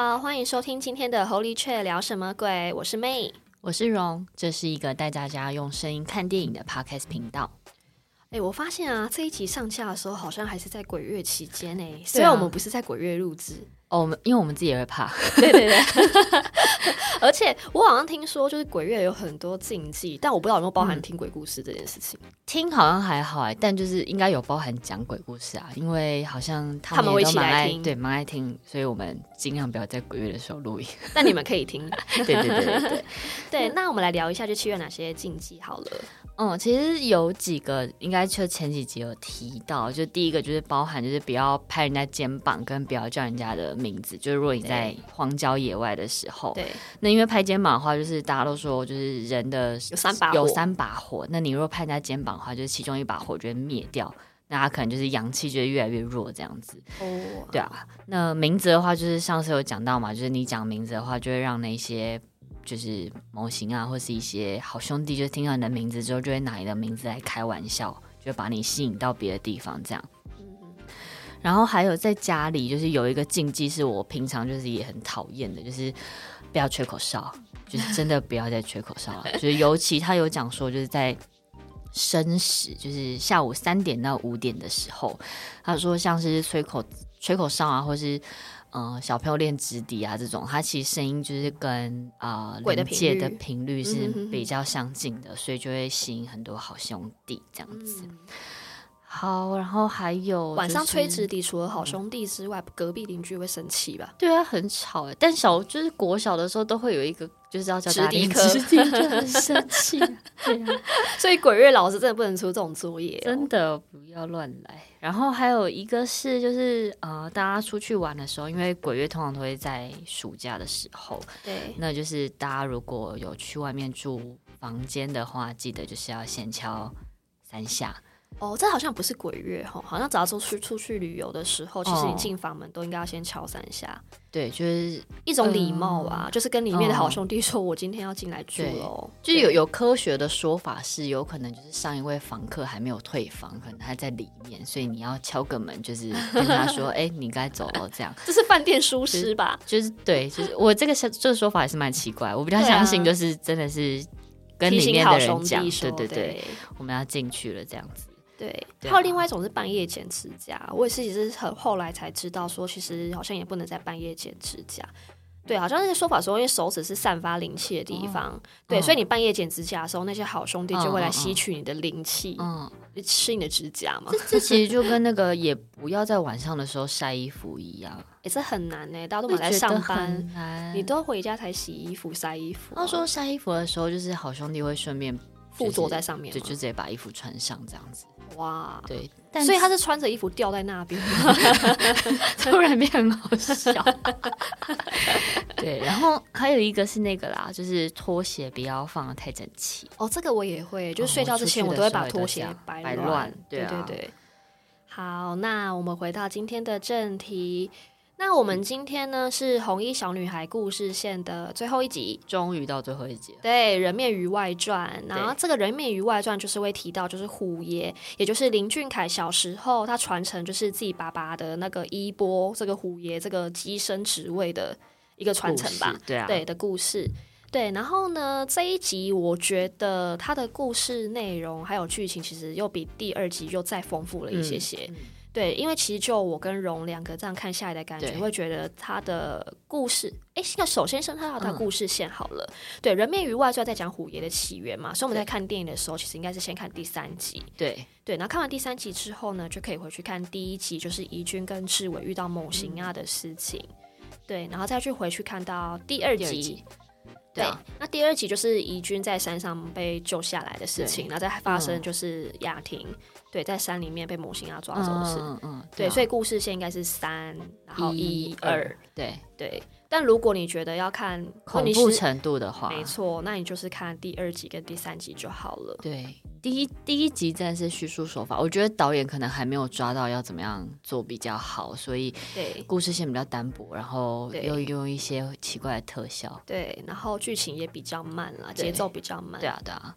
好，欢迎收听今天的 Holy Chat 聊什么鬼？我是 May，我是荣，这是一个带大家用声音看电影的 Podcast 频道。哎，我发现啊，这一集上架的时候好像还是在鬼月期间呢，虽然我们不是在鬼月录制。哦，我们因为我们自己也会怕，对 对对，而且我好像听说，就是鬼月有很多禁忌，但我不知道有没有包含听鬼故事这件事情。嗯、听好像还好哎，但就是应该有包含讲鬼故事啊，因为好像他们，他们会一起来听，对，蛮爱听，所以我们尽量不要在鬼月的时候录音。但你们可以听，对对对对对，对。那我们来聊一下，就七月哪些禁忌好了。嗯，其实有几个，应该就前几集有提到，就第一个就是包含，就是不要拍人家肩膀，跟不要叫人家的名字。就是如果你在荒郊野外的时候，对，那因为拍肩膀的话，就是大家都说，就是人的有三把有三把火，那你如果拍人家肩膀的话，就是其中一把火就会灭掉，那他可能就是阳气就会越来越弱这样子。哦，对啊，那名字的话，就是上次有讲到嘛，就是你讲名字的话，就会让那些。就是模型啊，或是一些好兄弟，就听到你的名字之后，就会拿你的名字来开玩笑，就把你吸引到别的地方这样。然后还有在家里，就是有一个禁忌，是我平常就是也很讨厌的，就是不要吹口哨，就是真的不要再吹口哨了。就是尤其他有讲说，就是在申时，就是下午三点到五点的时候，他说像是吹口吹口哨啊，或是。嗯、呃，小朋友练直笛啊，这种它其实声音就是跟啊灵界的频率是比较相近的，嗯、哼哼，所以就会吸引很多好兄弟这样子。嗯、好，然后还有、就是、晚上吹直笛，除了好兄弟之外，嗯、隔壁邻居会生气吧？对啊，很吵哎。但小就是国小的时候都会有一个。就是要叫直笛课，直笛 就很生气。对啊，所以鬼月老师真的不能出这种作业，真的不要乱来。然后还有一个是，就是呃，大家出去玩的时候，因为鬼月通常都会在暑假的时候，对，那就是大家如果有去外面住房间的话，记得就是要先敲三下。哦，这好像不是鬼月哈，好像只要出去出去旅游的时候，其实你进房门都应该要先敲三下。对，就是一种礼貌啊，嗯、就是跟里面的好兄弟说，我今天要进来住喽。就是有有科学的说法是，有可能就是上一位房客还没有退房，可能还在里面，所以你要敲个门，就是跟他说，哎、欸，你该走了这样。这是饭店疏失吧？就是对，就是我这个这个说法也是蛮奇怪，我比较相信就是真的是跟里面的人讲，对对对，对我们要进去了这样子。对，还有另外一种是半夜剪指甲，我也是也是很后来才知道，说其实好像也不能在半夜剪指甲。对，好像那个说法说，因为手指是散发灵气的地方，哦、对，哦、所以你半夜剪指甲的时候，那些好兄弟就会来吸取你的灵气，嗯，吃你的指甲嘛。这这其实就跟那个也不要在晚上的时候晒衣服一样，也是很难呢。大家都没在上班，你都回家才洗衣服、晒衣服、啊。他说晒衣服的时候，就是好兄弟会顺便附着在上面，就就直接把衣服穿上这样子。哇，对，所以他是穿着衣服吊在那边，突然变很好笑。对，然后还有一个是那个啦，就是拖鞋不要放的太整齐。哦，这个我也会，就是睡觉之前我都会把拖鞋摆乱。对对对。好，那我们回到今天的正题。那我们今天呢是红衣小女孩故事线的最后一集，终于到最后一集了。对，《人面鱼外传》，然后这个《人面鱼外传》就是会提到，就是虎爷，也就是林俊凯小时候他传承就是自己爸爸的那个衣钵，这个虎爷这个机身职位的一个传承吧。对啊，对的故事。对，然后呢这一集我觉得他的故事内容还有剧情其实又比第二集又再丰富了一些些。嗯对，因为其实就我跟荣两个这样看下来的感觉，会觉得他的故事，哎，那首先先看到他的故事线好了。嗯、对，《人面鱼外传》在讲虎爷的起源嘛，所以我们在看电影的时候，其实应该是先看第三集。对对，然后看完第三集之后呢，就可以回去看第一集，就是怡君跟志伟遇到猛型啊的事情。嗯、对，然后再去回去看到第二集。对，那第二集就是怡君在山上被救下来的事情，然后再发生就是雅婷、嗯、对在山里面被魔星要抓走的事。嗯，对，所以故事线应该是三，然后一二，对对。但如果你觉得要看恐怖程度的话，没错，那你就是看第二集跟第三集就好了。对，第一第一集真的是叙述手法，我觉得导演可能还没有抓到要怎么样做比较好，所以对故事线比较单薄，然后又用一些奇怪的特效，对，然后剧情也比较慢了，节奏比较慢。对啊，对啊。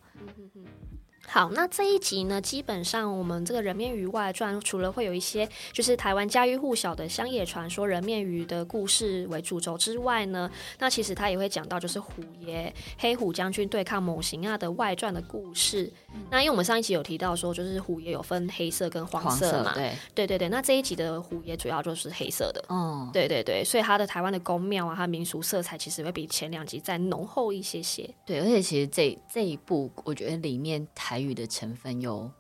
好，那这一集呢，基本上我们这个人面鱼外传，除了会有一些就是台湾家喻户晓的乡野传说人面鱼的故事为主轴之外呢，那其实他也会讲到就是虎爷黑虎将军对抗猛禽啊的外传的故事。嗯、那因为我们上一集有提到说，就是虎爷有分黑色跟黄色嘛，色对对对对。那这一集的虎爷主要就是黑色的，嗯，对对对，所以他的台湾的宫庙啊，他民俗色彩其实会比前两集再浓厚一些些。对，而且其实这这一部我觉得里面台语的成分又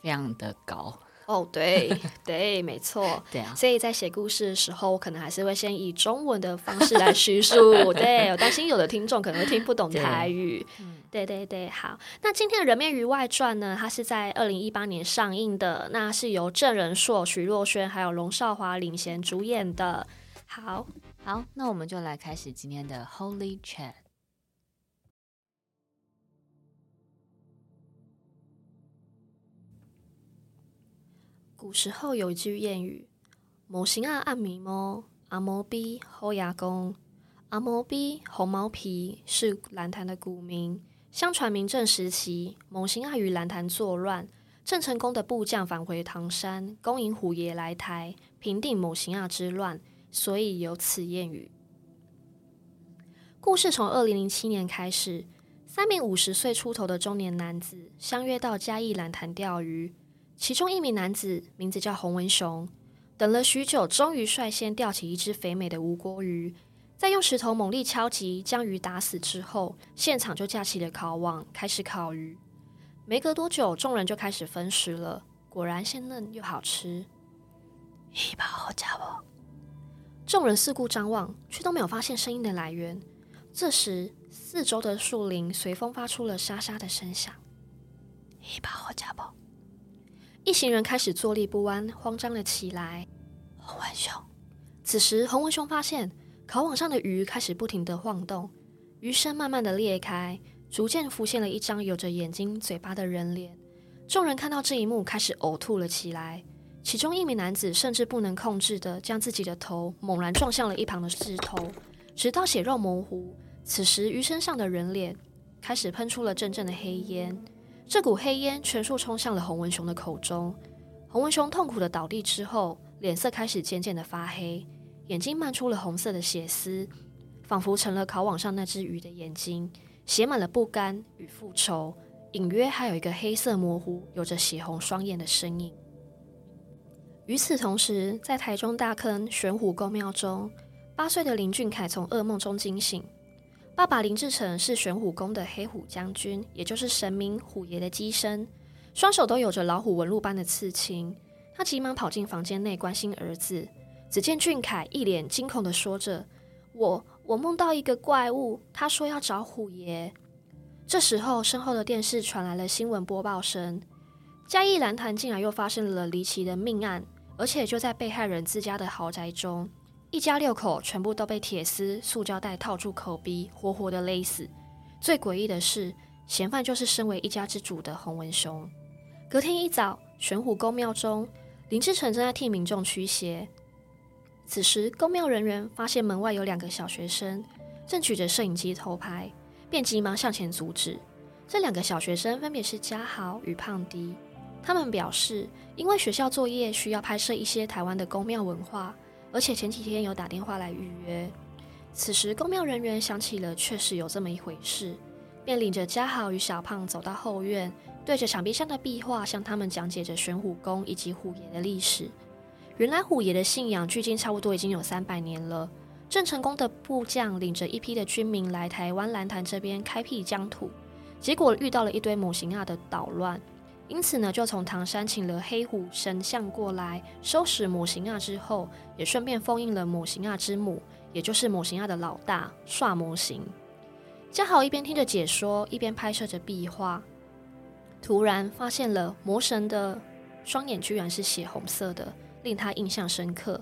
非常的高哦，对 对，没错，对啊，所以在写故事的时候，我可能还是会先以中文的方式来叙述。对，我担心有的听众可能会听不懂台语。对，对对对，好，那今天的《人面鱼外传》呢，它是在二零一八年上映的，那是由郑仁硕、徐若瑄还有龙少华领衔主演的。好好，那我们就来开始今天的 Holy Chat。古时候有一句谚语：“猛禽鸭暗迷摸，阿摩比后牙公，阿摩比红毛皮”是兰潭的古名。相传明郑时期，猛禽鸭于兰潭作乱，郑成功的部将返回唐山，恭迎虎爷来台，平定猛禽鸭之乱，所以有此谚语。故事从二零零七年开始，三名五十岁出头的中年男子相约到嘉义兰潭钓鱼。其中一名男子名字叫洪文雄，等了许久，终于率先钓起一只肥美的吴郭鱼，在用石头猛力敲击，将鱼打死之后，现场就架起了烤网，开始烤鱼。没隔多久，众人就开始分食了，果然鲜嫩又好吃。一把好家伙！众人四顾张望，却都没有发现声音的来源。这时，四周的树林随风发出了沙沙的声响。一把好家伙！一行人开始坐立不安，慌张了起来。洪文雄，此时洪文雄发现烤网上的鱼开始不停地晃动，鱼身慢慢地裂开，逐渐浮现了一张有着眼睛、嘴巴的人脸。众人看到这一幕，开始呕吐了起来。其中一名男子甚至不能控制地将自己的头猛然撞向了一旁的石头，直到血肉模糊。此时鱼身上的人脸开始喷出了阵阵的黑烟。这股黑烟全数冲向了洪文雄的口中，洪文雄痛苦的倒地之后，脸色开始渐渐的发黑，眼睛漫出了红色的血丝，仿佛成了烤网上那只鱼的眼睛，写满了不甘与复仇，隐约还有一个黑色模糊、有着血红双眼的身影。与此同时，在台中大坑玄虎宫庙中，八岁的林俊凯从噩梦中惊醒。爸爸林志成是玄虎宫的黑虎将军，也就是神明虎爷的乩身，双手都有着老虎纹路般的刺青。他急忙跑进房间内关心儿子，只见俊凯一脸惊恐地说着：“我我梦到一个怪物，他说要找虎爷。”这时候，身后的电视传来了新闻播报声：嘉义兰潭竟然又发生了离奇的命案，而且就在被害人自家的豪宅中。一家六口全部都被铁丝、塑胶袋套住口鼻，活活的勒死。最诡异的是，嫌犯就是身为一家之主的洪文雄。隔天一早，玄虎宫庙中，林志成正在替民众驱邪。此时，宫庙人员发现门外有两个小学生正举着摄影机偷拍，便急忙向前阻止。这两个小学生分别是嘉豪与胖迪。他们表示，因为学校作业需要拍摄一些台湾的宫庙文化。而且前几天有打电话来预约，此时宫庙人员想起了确实有这么一回事，便领着嘉豪与小胖走到后院，对着墙壁上的壁画向他们讲解着玄虎宫以及虎爷的历史。原来虎爷的信仰距今差不多已经有三百年了。郑成功的部将领着一批的军民来台湾兰潭这边开辟疆土，结果遇到了一堆母亲亚的捣乱，因此呢，就从唐山请了黑虎神像过来收拾母亲亚之后，也顺便封印了母亲亚之母，也就是母亲亚的老大帅魔神。嘉豪一边听着解说，一边拍摄着壁画，突然发现了魔神的双眼居然是血红色的，令他印象深刻。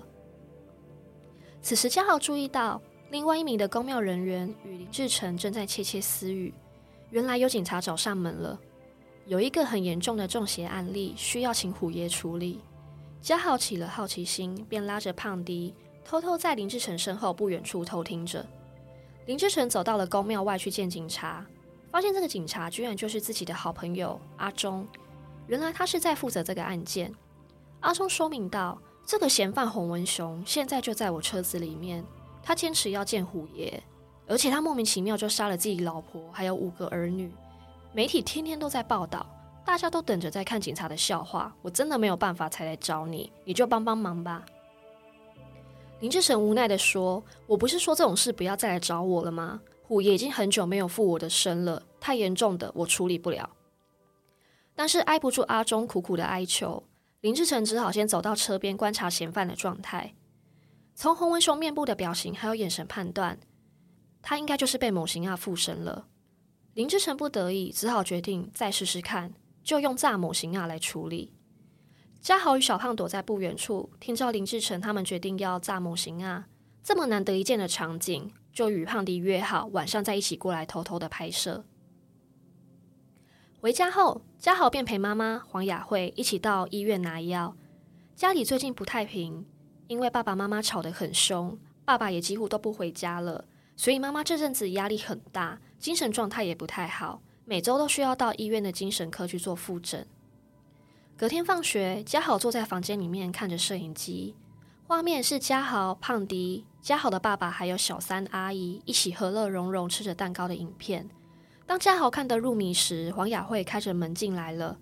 此时，嘉豪注意到另外一名的宫庙人员与林志成正在窃窃私语。原来有警察找上门了，有一个很严重的中邪案例需要请虎爷处理。嘉豪起了好奇心，便拉着胖迪偷偷在林志成身后不远处偷听着。林志成走到了宫庙外去见警察，发现这个警察居然就是自己的好朋友阿忠。原来他是在负责这个案件。阿忠说明道。这个嫌犯洪文雄现在就在我车子里面，他坚持要见虎爷，而且他莫名其妙就杀了自己老婆，还有五个儿女。媒体天天都在报道，大家都等着在看警察的笑话。我真的没有办法才来找你，你就帮帮忙吧。林志成无奈地说：“我不是说这种事不要再来找我了吗？虎爷已经很久没有附我的身了，太严重的我处理不了。”但是挨不住阿忠苦苦的哀求。林志成只好先走到车边观察嫌犯的状态。从洪文雄面部的表情还有眼神判断，他应该就是被某型亚附身了。林志成不得已，只好决定再试试看，就用炸某型啊来处理。嘉豪与小胖躲在不远处，听到林志成他们决定要炸某型啊，这么难得一见的场景，就与胖迪约好晚上再一起过来偷偷的拍摄。回家后，嘉豪便陪妈妈黄雅慧一起到医院拿药。家里最近不太平，因为爸爸妈妈吵得很凶，爸爸也几乎都不回家了，所以妈妈这阵子压力很大，精神状态也不太好，每周都需要到医院的精神科去做复诊。隔天放学，嘉豪坐在房间里面看着摄影机，画面是嘉豪、胖迪、嘉豪的爸爸还有小三阿姨一起和乐融融吃着蛋糕的影片。当嘉豪看得入迷时，黄雅慧开着门进来了。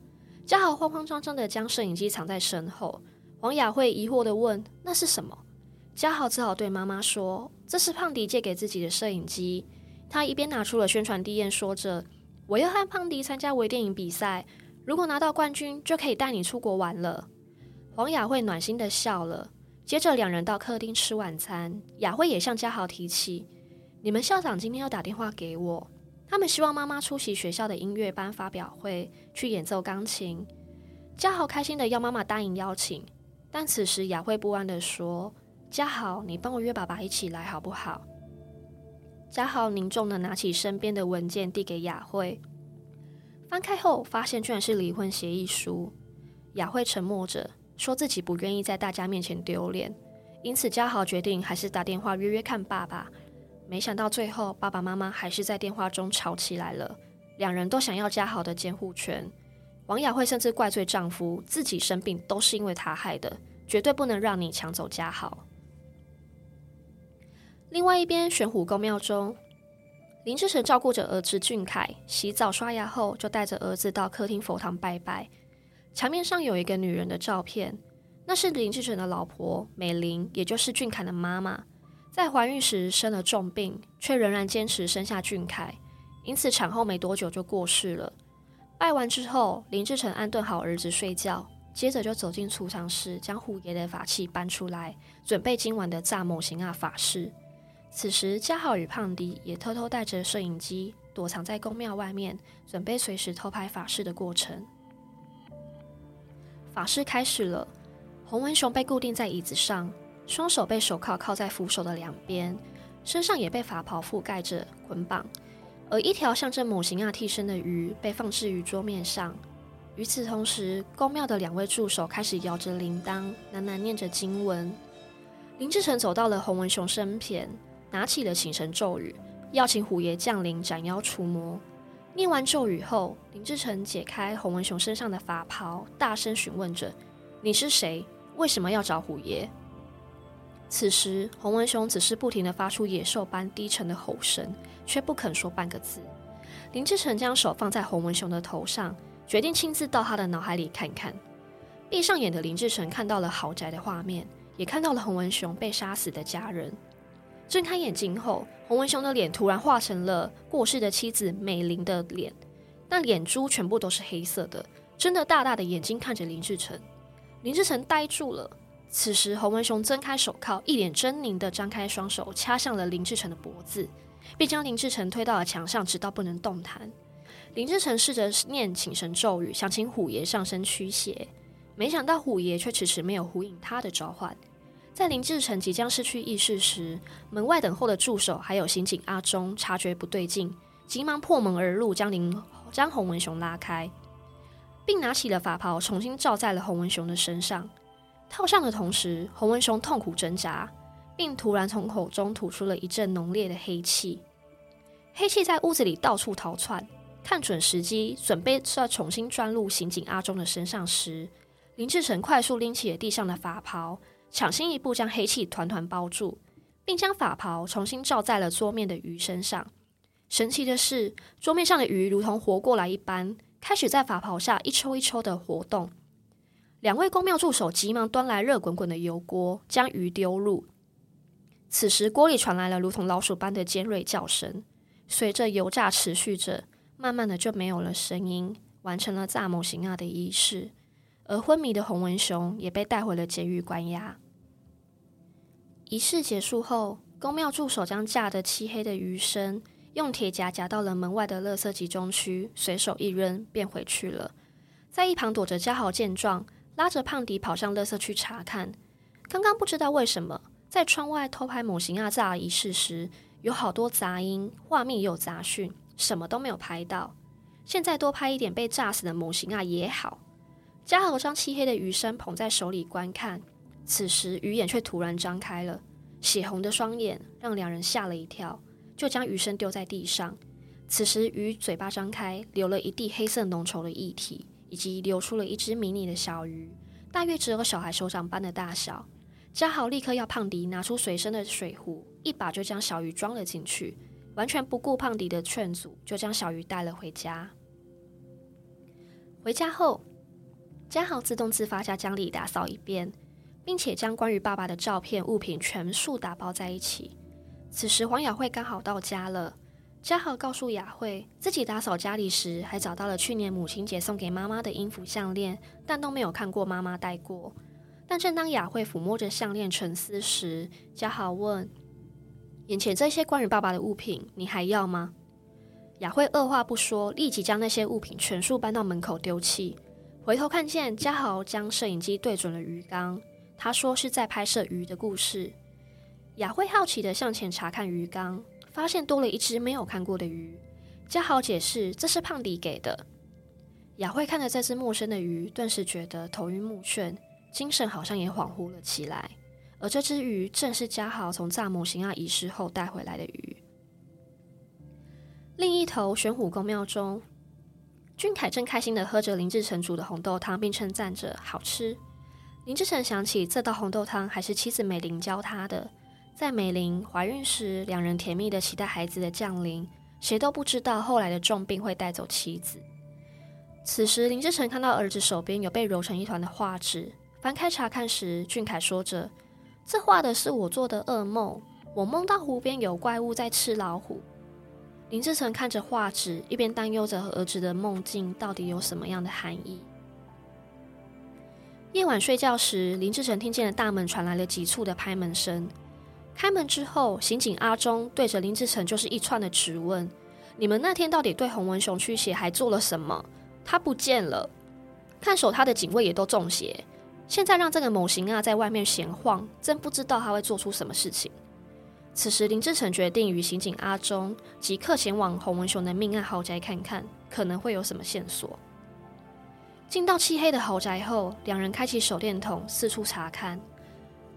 嘉豪慌慌张张的将摄影机藏在身后。黄雅慧疑惑的问：“那是什么？”嘉豪只好对妈妈说：“这是胖迪借给自己的摄影机。”他一边拿出了宣传地页，说着：“我要和胖迪参加微电影比赛，如果拿到冠军，就可以带你出国玩了。”黄雅慧暖心的笑了。接着两人到客厅吃晚餐。雅慧也向嘉豪提起：“你们校长今天要打电话给我。”他们希望妈妈出席学校的音乐班发表会，去演奏钢琴。嘉豪开心的要妈妈答应邀请，但此时雅慧不安的说：“嘉豪，你帮我约爸爸一起来好不好？”嘉豪凝重的拿起身边的文件递给雅慧，翻开后发现居然是离婚协议书。雅慧沉默着，说自己不愿意在大家面前丢脸，因此嘉豪决定还是打电话约约看爸爸。没想到最后，爸爸妈妈还是在电话中吵起来了。两人都想要嘉豪的监护权。王雅慧甚至怪罪丈夫，自己生病都是因为他害的，绝对不能让你抢走嘉豪。另外一边，玄虎宫庙中，林志成照顾着儿子俊凯，洗澡刷牙后，就带着儿子到客厅佛堂拜拜。墙面上有一个女人的照片，那是林志成的老婆美玲，也就是俊凯的妈妈。在怀孕时生了重病，却仍然坚持生下俊凯，因此产后没多久就过世了。拜完之后，林志成安顿好儿子睡觉，接着就走进储藏室，将虎爷的法器搬出来，准备今晚的炸某型啊法事。此时，嘉豪与胖迪也偷偷带着摄影机，躲藏在宫庙外面，准备随时偷拍法事的过程。法事开始了，洪文雄被固定在椅子上。双手被手铐铐在扶手的两边，身上也被法袍覆盖着捆绑，而一条象征母型亚替身的鱼被放置于桌面上。与此同时，宫庙的两位助手开始摇着铃铛，喃喃念着经文。林志成走到了洪文雄身边，拿起了请神咒语，要请虎爷降临斩妖除魔。念完咒语后，林志成解开洪文雄身上的法袍，大声询问着：“你是谁？为什么要找虎爷？”此时，洪文雄只是不停地发出野兽般低沉的吼声，却不肯说半个字。林志成将手放在洪文雄的头上，决定亲自到他的脑海里看看。闭上眼的林志成看到了豪宅的画面，也看到了洪文雄被杀死的家人。睁开眼睛后，洪文雄的脸突然化成了过世的妻子美玲的脸，那眼珠全部都是黑色的，睁得大大的眼睛看着林志成。林志成呆住了。此时，洪文雄挣开手铐，一脸狰狞地张开双手，掐向了林志成的脖子，并将林志成推到了墙上，直到不能动弹。林志成试着念请神咒语，想请虎爷上身驱邪，没想到虎爷却迟迟没有回应他的召唤。在林志成即将失去意识时，门外等候的助手还有刑警阿忠察觉不对劲，急忙破门而入，将林将洪文雄拉开，并拿起了法袍，重新罩在了洪文雄的身上。套上的同时，洪文雄痛苦挣扎，并突然从口中吐出了一阵浓烈的黑气。黑气在屋子里到处逃窜。看准时机，准备要重新钻入刑警阿忠的身上时，林志成快速拎起了地上的法袍，抢先一步将黑气团团包住，并将法袍重新罩在了桌面的鱼身上。神奇的是，桌面上的鱼如同活过来一般，开始在法袍下一抽一抽的活动。两位宫庙助手急忙端来热滚滚的油锅，将鱼丢入。此时，锅里传来了如同老鼠般的尖锐叫声。随着油炸持续着，慢慢的就没有了声音，完成了炸某型亚的仪式。而昏迷的洪文雄也被带回了监狱关押。仪式结束后，宫庙助手将炸得漆黑的鱼身用铁夹夹到了门外的垃圾集中区，随手一扔，便回去了。在一旁躲着嘉豪见状。拉着胖迪跑上垃圾区查看。刚刚不知道为什么，在窗外偷拍某型亚炸仪式时，有好多杂音，画面也有杂讯，什么都没有拍到。现在多拍一点被炸死的某型亚也好。嘉豪将漆黑的鱼身捧在手里观看，此时鱼眼却突然张开了，血红的双眼让两人吓了一跳，就将鱼身丢在地上。此时鱼嘴巴张开，流了一地黑色浓稠的液体。以及流出了一只迷你的小鱼，大约只有小孩手掌般的大小。嘉豪立刻要胖迪拿出随身的水壶，一把就将小鱼装了进去，完全不顾胖迪的劝阻，就将小鱼带了回家。回家后，嘉豪自动自发将家里打扫一遍，并且将关于爸爸的照片物品全数打包在一起。此时黄雅慧刚好到家了。嘉豪告诉雅慧，自己打扫家里时，还找到了去年母亲节送给妈妈的音符项链，但都没有看过妈妈戴过。但正当雅慧抚摸着项链沉思时，嘉豪问：“眼前这些关于爸爸的物品，你还要吗？”雅慧二话不说，立即将那些物品全数搬到门口丢弃。回头看见嘉豪将摄影机对准了鱼缸，他说是在拍摄鱼的故事。雅慧好奇地向前查看鱼缸。发现多了一只没有看过的鱼，嘉豪解释这是胖迪给的。雅慧看着这只陌生的鱼，顿时觉得头晕目眩，精神好像也恍惚了起来。而这只鱼正是嘉豪从炸模型亚仪式后带回来的鱼。另一头玄虎宫庙中，俊凯正开心地喝着林志成煮的红豆汤，并称赞着好吃。林志成想起这道红豆汤还是妻子美玲教他的。在美玲怀孕时，两人甜蜜的期待孩子的降临，谁都不知道后来的重病会带走妻子。此时，林志成看到儿子手边有被揉成一团的画纸，翻开查看时，俊凯说着：“这画的是我做的噩梦，我梦到湖边有怪物在吃老虎。”林志成看着画纸，一边担忧着儿子的梦境到底有什么样的含义。夜晚睡觉时，林志成听见了大门传来了急促的拍门声。开门之后，刑警阿忠对着林志成就是一串的质问：“你们那天到底对洪文雄驱邪还做了什么？他不见了，看守他的警卫也都中邪。现在让这个某型啊在外面闲晃，真不知道他会做出什么事情。”此时，林志成决定与刑警阿忠即刻前往洪文雄的命案豪宅看看，可能会有什么线索。进到漆黑的豪宅后，两人开启手电筒四处查看。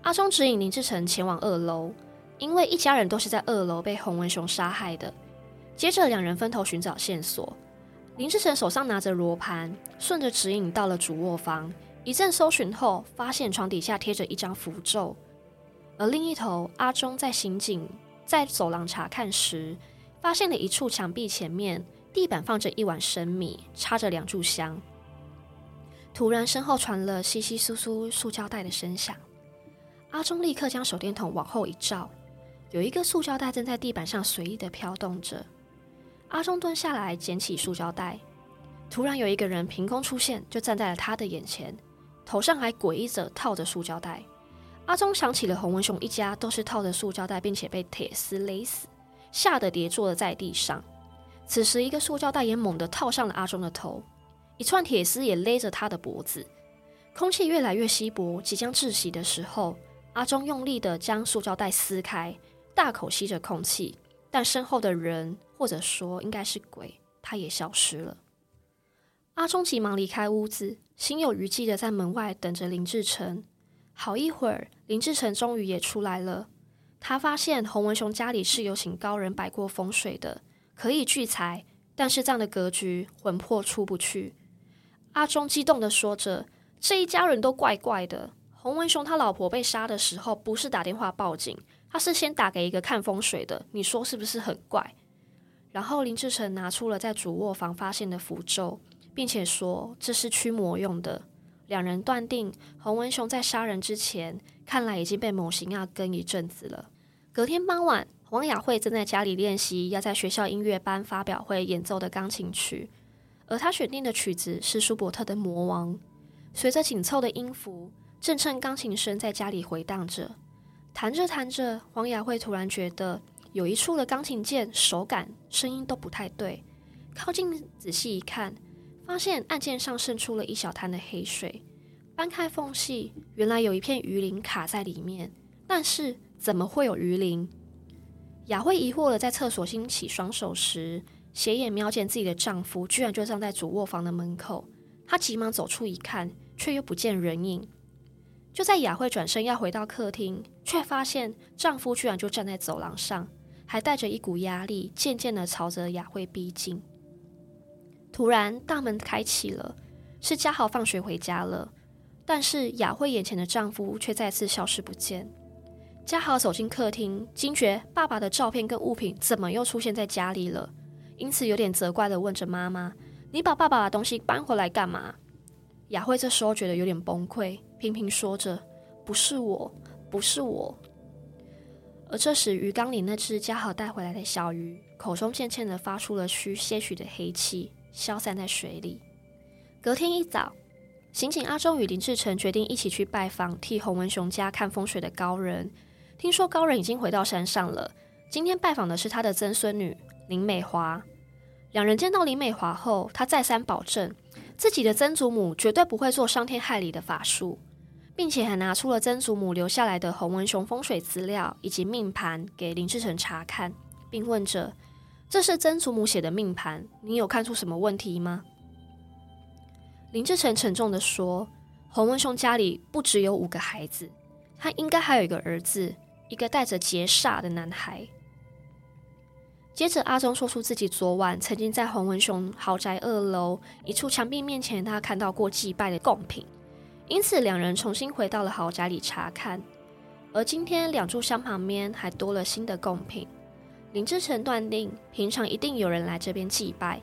阿忠指引林志成前往二楼，因为一家人都是在二楼被洪文雄杀害的。接着，两人分头寻找线索。林志成手上拿着罗盘，顺着指引到了主卧房。一阵搜寻后，发现床底下贴着一张符咒。而另一头，阿忠在刑警在走廊查看时，发现了一处墙壁前面地板放着一碗生米，插着两炷香。突然身后传了窸窸窣窣塑胶袋的声响。阿忠立刻将手电筒往后一照，有一个塑胶袋正在地板上随意的飘动着。阿忠蹲下来捡起塑胶袋，突然有一个人凭空出现，就站在了他的眼前，头上还诡异着套着塑胶袋。阿忠想起了洪文雄一家都是套着塑胶袋，并且被铁丝勒死，吓得跌坐了在地上。此时，一个塑胶袋也猛地套上了阿忠的头，一串铁丝也勒着他的脖子。空气越来越稀薄，即将窒息的时候，阿忠用力地将塑胶袋撕开，大口吸着空气，但身后的人，或者说应该是鬼，他也消失了。阿忠急忙离开屋子，心有余悸地在门外等着林志成。好一会儿，林志成终于也出来了。他发现洪文雄家里是有请高人摆过风水的。可以聚财，但是这样的格局魂魄出不去。阿忠激动地说着：“这一家人都怪怪的。洪文雄他老婆被杀的时候，不是打电话报警，他是先打给一个看风水的。你说是不是很怪？”然后林志成拿出了在主卧房发现的符咒，并且说这是驱魔用的。两人断定洪文雄在杀人之前，看来已经被某型要跟一阵子了。隔天傍晚。王雅慧正在家里练习要在学校音乐班发表会演奏的钢琴曲，而他选定的曲子是舒伯特的《魔王》。随着紧凑的音符，阵阵钢琴声在家里回荡着。弹着弹着，王雅慧突然觉得有一处的钢琴键手感、声音都不太对。靠近仔细一看，发现按键上渗出了一小滩的黑水。搬开缝隙，原来有一片鱼鳞卡在里面。但是怎么会有鱼鳞？雅慧疑惑地在厕所兴起双手时，斜眼瞄见自己的丈夫居然就站在主卧房的门口。她急忙走出一看，却又不见人影。就在雅慧转身要回到客厅，却发现丈夫居然就站在走廊上，还带着一股压力，渐渐地朝着雅慧逼近。突然，大门开启了，是嘉豪放学回家了，但是雅慧眼前的丈夫却再次消失不见。嘉豪走进客厅，惊觉爸爸的照片跟物品怎么又出现在家里了，因此有点责怪地问着妈妈：“你把爸爸的东西搬回来干嘛？”雅慧这时候觉得有点崩溃，频频说着：“不是我，不是我。”而这时，鱼缸里那只家豪带回来的小鱼，口中渐渐地发出了虚些许的黑气，消散在水里。隔天一早，刑警阿忠与林志成决定一起去拜访替洪文雄家看风水的高人。听说高人已经回到山上了。今天拜访的是他的曾孙女林美华。两人见到林美华后，他再三保证自己的曾祖母绝对不会做伤天害理的法术，并且还拿出了曾祖母留下来的洪文雄风水资料以及命盘给林志成查看，并问着：“这是曾祖母写的命盘，你有看出什么问题吗？”林志成沉重地说：“洪文雄家里不只有五个孩子，他应该还有一个儿子。”一个带着劫煞的男孩。接着，阿忠说出自己昨晚曾经在洪文雄豪宅二楼一处墙壁面前，他看到过祭拜的贡品，因此两人重新回到了豪宅里查看。而今天，两炷香旁边还多了新的贡品。林志成断定，平常一定有人来这边祭拜。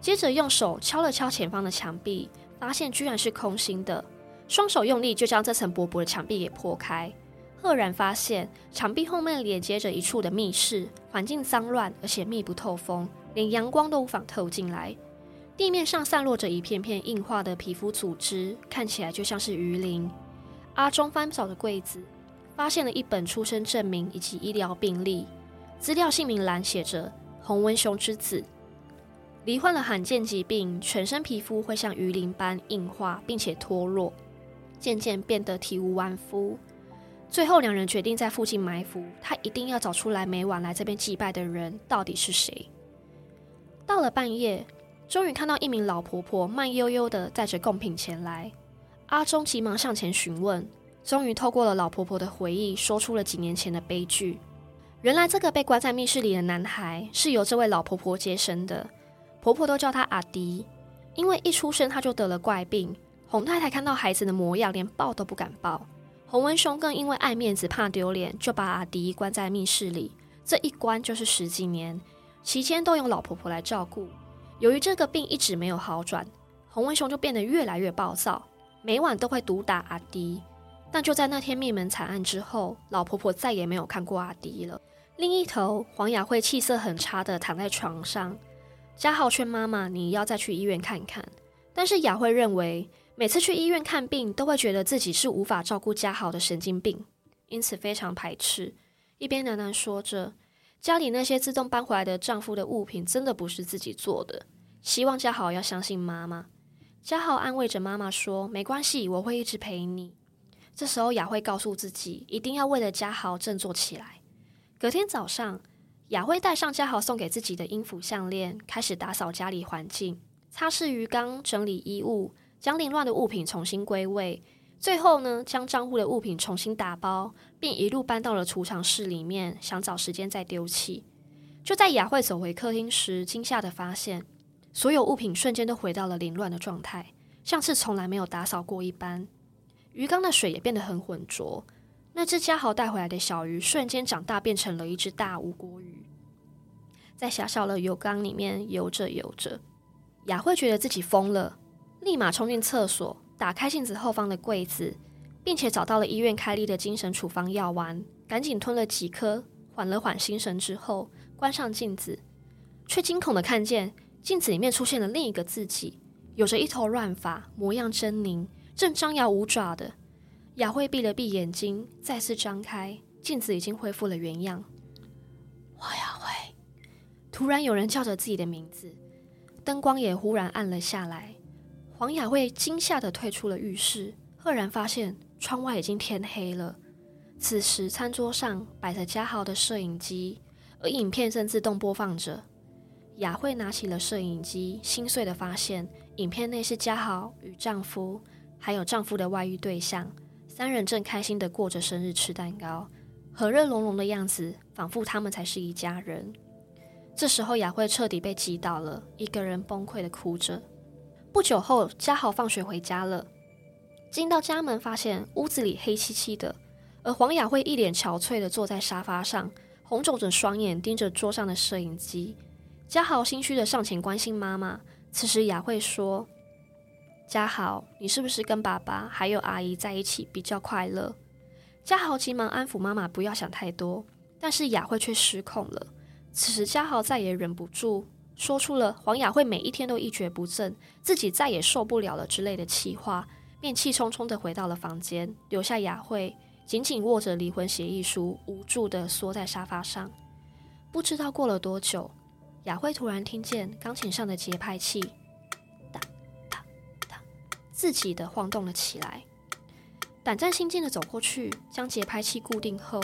接着，用手敲了敲前方的墙壁，发现居然是空心的，双手用力就将这层薄薄的墙壁给破开。赫然发现墙壁后面连接着一处的密室，环境脏乱，而且密不透风，连阳光都无法透进来。地面上散落着一片片硬化的皮肤组织，看起来就像是鱼鳞。阿忠翻找着柜子，发现了一本出生证明以及医疗病历，资料姓名栏写着洪文雄之子，罹患了罕见疾病，全身皮肤会像鱼鳞般硬化，并且脱落，渐渐变得体无完肤。最后，两人决定在附近埋伏，他一定要找出来每晚来这边祭拜的人到底是谁。到了半夜，终于看到一名老婆婆慢悠悠地带着贡品前来。阿忠急忙上前询问，终于透过了老婆婆的回忆，说出了几年前的悲剧。原来，这个被关在密室里的男孩是由这位老婆婆接生的，婆婆都叫他阿迪，因为一出生他就得了怪病。洪太太看到孩子的模样，连抱都不敢抱。洪文雄更因为爱面子、怕丢脸，就把阿迪关在密室里。这一关就是十几年，期间都由老婆婆来照顾。由于这个病一直没有好转，洪文雄就变得越来越暴躁，每晚都会毒打阿迪。但就在那天灭门惨案之后，老婆婆再也没有看过阿迪了。另一头，黄雅慧气色很差的躺在床上，嘉豪劝妈妈：“你要再去医院看看。”但是雅慧认为，每次去医院看病，都会觉得自己是无法照顾家豪的神经病，因此非常排斥。一边喃喃说着：“家里那些自动搬回来的丈夫的物品，真的不是自己做的。”希望家豪要相信妈妈。家豪安慰着妈妈说：“没关系，我会一直陪你。”这时候雅慧告诉自己，一定要为了家豪振作起来。隔天早上，雅慧戴上家豪送给自己的音符项链，开始打扫家里环境，擦拭鱼缸，整理衣物，将凌乱的物品重新归位。最后呢，将账户的物品重新打包，并一路搬到了储藏室里面，想找时间再丢弃。就在雅慧走回客厅时，惊吓的发现，所有物品瞬间都回到了凌乱的状态，像是从来没有打扫过一般。鱼缸的水也变得很浑浊。那只嘉豪带回来的小鱼瞬间长大，变成了一只大吴郭鱼，在狭小的油缸里面游着游着。雅慧觉得自己疯了，立马冲进厕所，打开镜子后方的柜子，并且找到了医院开立的精神处方药丸，赶紧吞了几颗，缓了缓心神之后，关上镜子，却惊恐的看见镜子里面出现了另一个自己，有着一头乱发，模样狰狞，正张牙舞爪的。雅慧闭了闭眼睛，再次张开，镜子已经恢复了原样。我雅慧，突然有人叫着自己的名字，灯光也忽然暗了下来。黄雅慧惊吓地退出了浴室，赫然发现窗外已经天黑了。此时，餐桌上摆着嘉豪的摄影机，而影片正自动播放着。雅慧拿起了摄影机，心碎地发现，影片内是嘉豪与丈夫，还有丈夫的外遇对象。三人正开心的过着生日，吃蛋糕，和乐融融的样子，仿佛他们才是一家人。这时候，雅慧彻底被击倒了，一个人崩溃的哭着。不久后，家豪放学回家了，进到家门，发现屋子里黑漆漆的，而黄雅慧一脸憔悴的坐在沙发上，红肿着双眼盯着桌上的摄影机。嘉豪心虚的上前关心妈妈。此时，雅慧说。嘉豪，你是不是跟爸爸还有阿姨在一起比较快乐？嘉豪急忙安抚妈妈，不要想太多。但是雅慧却失控了。此时嘉豪再也忍不住，说出了黄雅慧每一天都一蹶不振，自己再也受不了了之类的气话，便气冲冲的回到了房间，留下雅慧紧紧握着离婚协议书，无助的缩在沙发上。不知道过了多久，雅慧突然听见钢琴上的节拍器。自己的晃动了起来，胆战心惊的走过去，将节拍器固定后，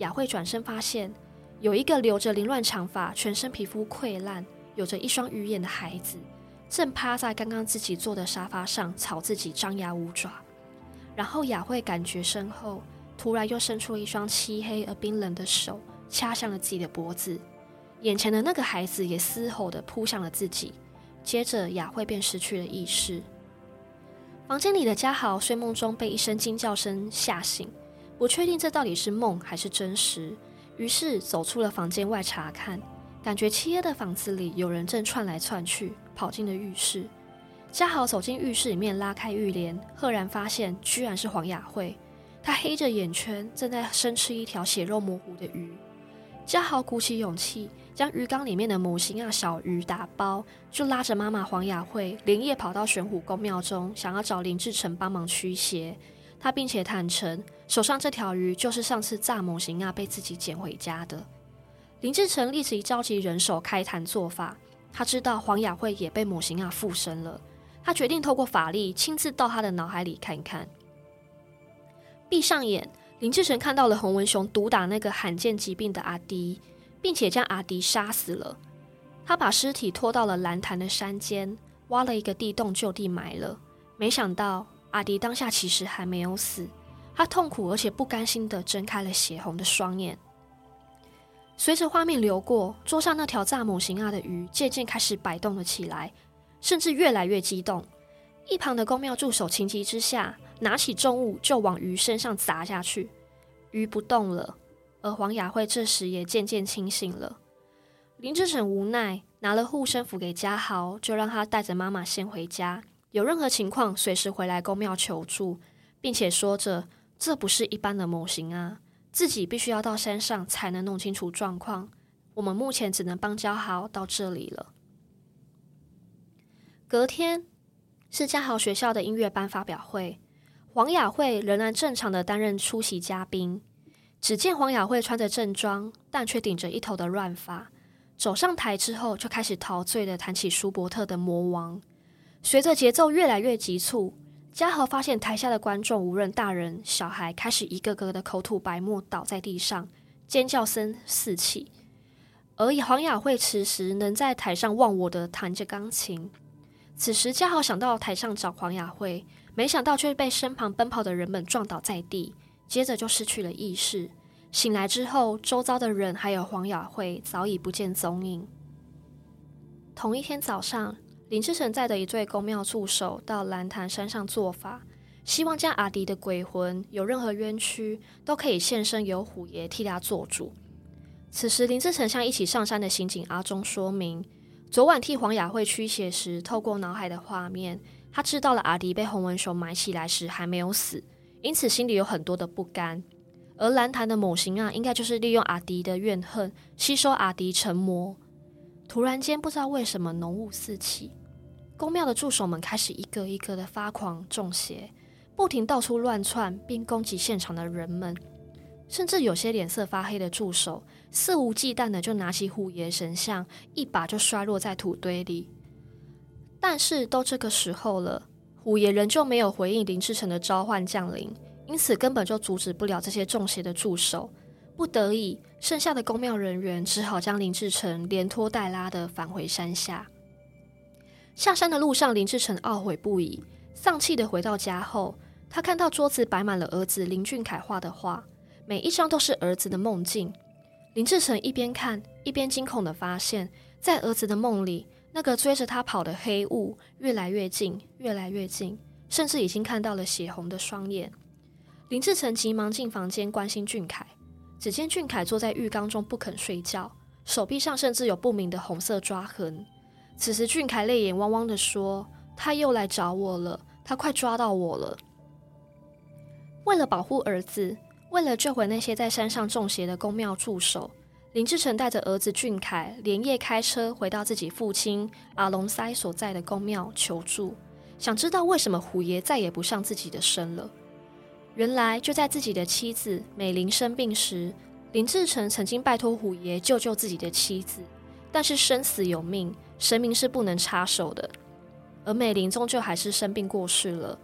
雅慧转身发现，有一个留着凌乱长发、全身皮肤溃烂、有着一双鱼眼的孩子，正趴在刚刚自己坐的沙发上，朝自己张牙舞爪。然后雅慧感觉身后突然又伸出了一双漆黑而冰冷的手，掐向了自己的脖子。眼前的那个孩子也嘶吼的扑向了自己，接着雅慧便失去了意识。房间里的家豪睡梦中被一声惊叫声吓醒，不确定这到底是梦还是真实，于是走出了房间外查看，感觉漆黑的房子里有人正窜来窜去，跑进了浴室。嘉豪走进浴室里面，拉开浴帘，赫然发现居然是黄雅慧，他黑着眼圈，正在生吃一条血肉模糊的鱼。嘉豪鼓起勇气，将鱼缸里面的母型啊小鱼打包，就拉着妈妈黄雅慧连夜跑到玄武宫庙中，想要找林志成帮忙驱邪。他并且坦诚，手上这条鱼就是上次炸母型啊被自己捡回家的。林志成立即召集人手开坛做法。他知道黄雅慧也被母型啊附身了，他决定透过法力亲自到他的脑海里看看。闭上眼，林志成看到了洪文雄毒打那个罕见疾病的阿迪。并且将阿迪杀死了。他把尸体拖到了兰潭的山间，挖了一个地洞就地埋了。没想到阿迪当下其实还没有死，他痛苦而且不甘心地睁开了血红的双眼。随着画面流过，桌上那条蚱蜢型啊的鱼渐渐开始摆动了起来，甚至越来越激动。一旁的宫庙助手情急之下，拿起重物就往鱼身上砸下去，鱼不动了。而黄雅慧这时也渐渐清醒了。林志成无奈拿了护身符给家豪，就让他带着妈妈先回家，有任何情况随时回来宫庙求助，并且说着这不是一般的模型啊，自己必须要到山上才能弄清楚状况。我们目前只能帮家豪到这里了。隔天是嘉豪学校的音乐班发表会，黄雅慧仍然正常的担任出席嘉宾。只见黄雅慧穿着正装，但却顶着一头的乱发，走上台之后就开始陶醉的弹起舒伯特的《魔王》。随着节奏越来越急促，嘉豪发现台下的观众无论大人小孩，开始一个个的口吐白沫，倒在地上，尖叫声四起。而黄雅慧此时能在台上忘我的弹着钢琴。此时嘉豪想到台上找黄雅慧，没想到却被身旁奔跑的人们撞倒在地，接着就失去了意识。醒来之后，周遭的人还有黄雅慧早已不见踪影。同一天早上，林志成带着一队宫庙助手到兰潭山上做法，希望将阿迪的鬼魂有任何冤屈都可以现身，由虎爷替他做主。此时，林志成向一起上山的刑警阿忠说明，昨晚替黄雅慧驱邪时，透过脑海的画面，他知道了阿迪被洪文雄埋起来时还没有死，因此心里有很多的不甘。而兰潭的某型啊，应该就是利用阿迪的怨恨，吸收阿迪成魔。突然间，不知道为什么浓雾四起，宫庙的助手们开始一个一个的发狂中邪，不停到处乱窜，并攻击现场的人们。甚至有些脸色发黑的助手，肆无忌惮的就拿起虎爷神像，一把就摔落在土堆里。但是都这个时候了，虎爷仍旧没有回应林志成的召唤降临，因此根本就阻止不了这些中邪的助手。不得已，剩下的宫庙人员只好将林志成连拖带拉的返回山下。下山的路上，林志成懊悔不已，丧气的回到家后，他看到桌子摆满了儿子林俊凯画的画。每一张都是儿子的梦境。林志成一边看一边惊恐地发现，在儿子的梦里，那个追着他跑的黑雾越来越近，越来越近，甚至已经看到了血红的双眼。林志成急忙进房间关心俊凯，只见俊凯坐在浴缸中不肯睡觉，手臂上甚至有不明的红色抓痕。此时，俊凯泪眼汪汪地说：“他又来找我了，他快抓到我了。”为了保护儿子。为了救回那些在山上中邪的宫庙助手，林志成带着儿子俊凯连夜开车回到自己父亲阿龙塞所在的宫庙求助，想知道为什么虎爷再也不上自己的身了。原来就在自己的妻子美玲生病时，林志成曾经拜托虎爷救救自己的妻子，但是生死有命，神明是不能插手的，而美玲终究还是生病过世了。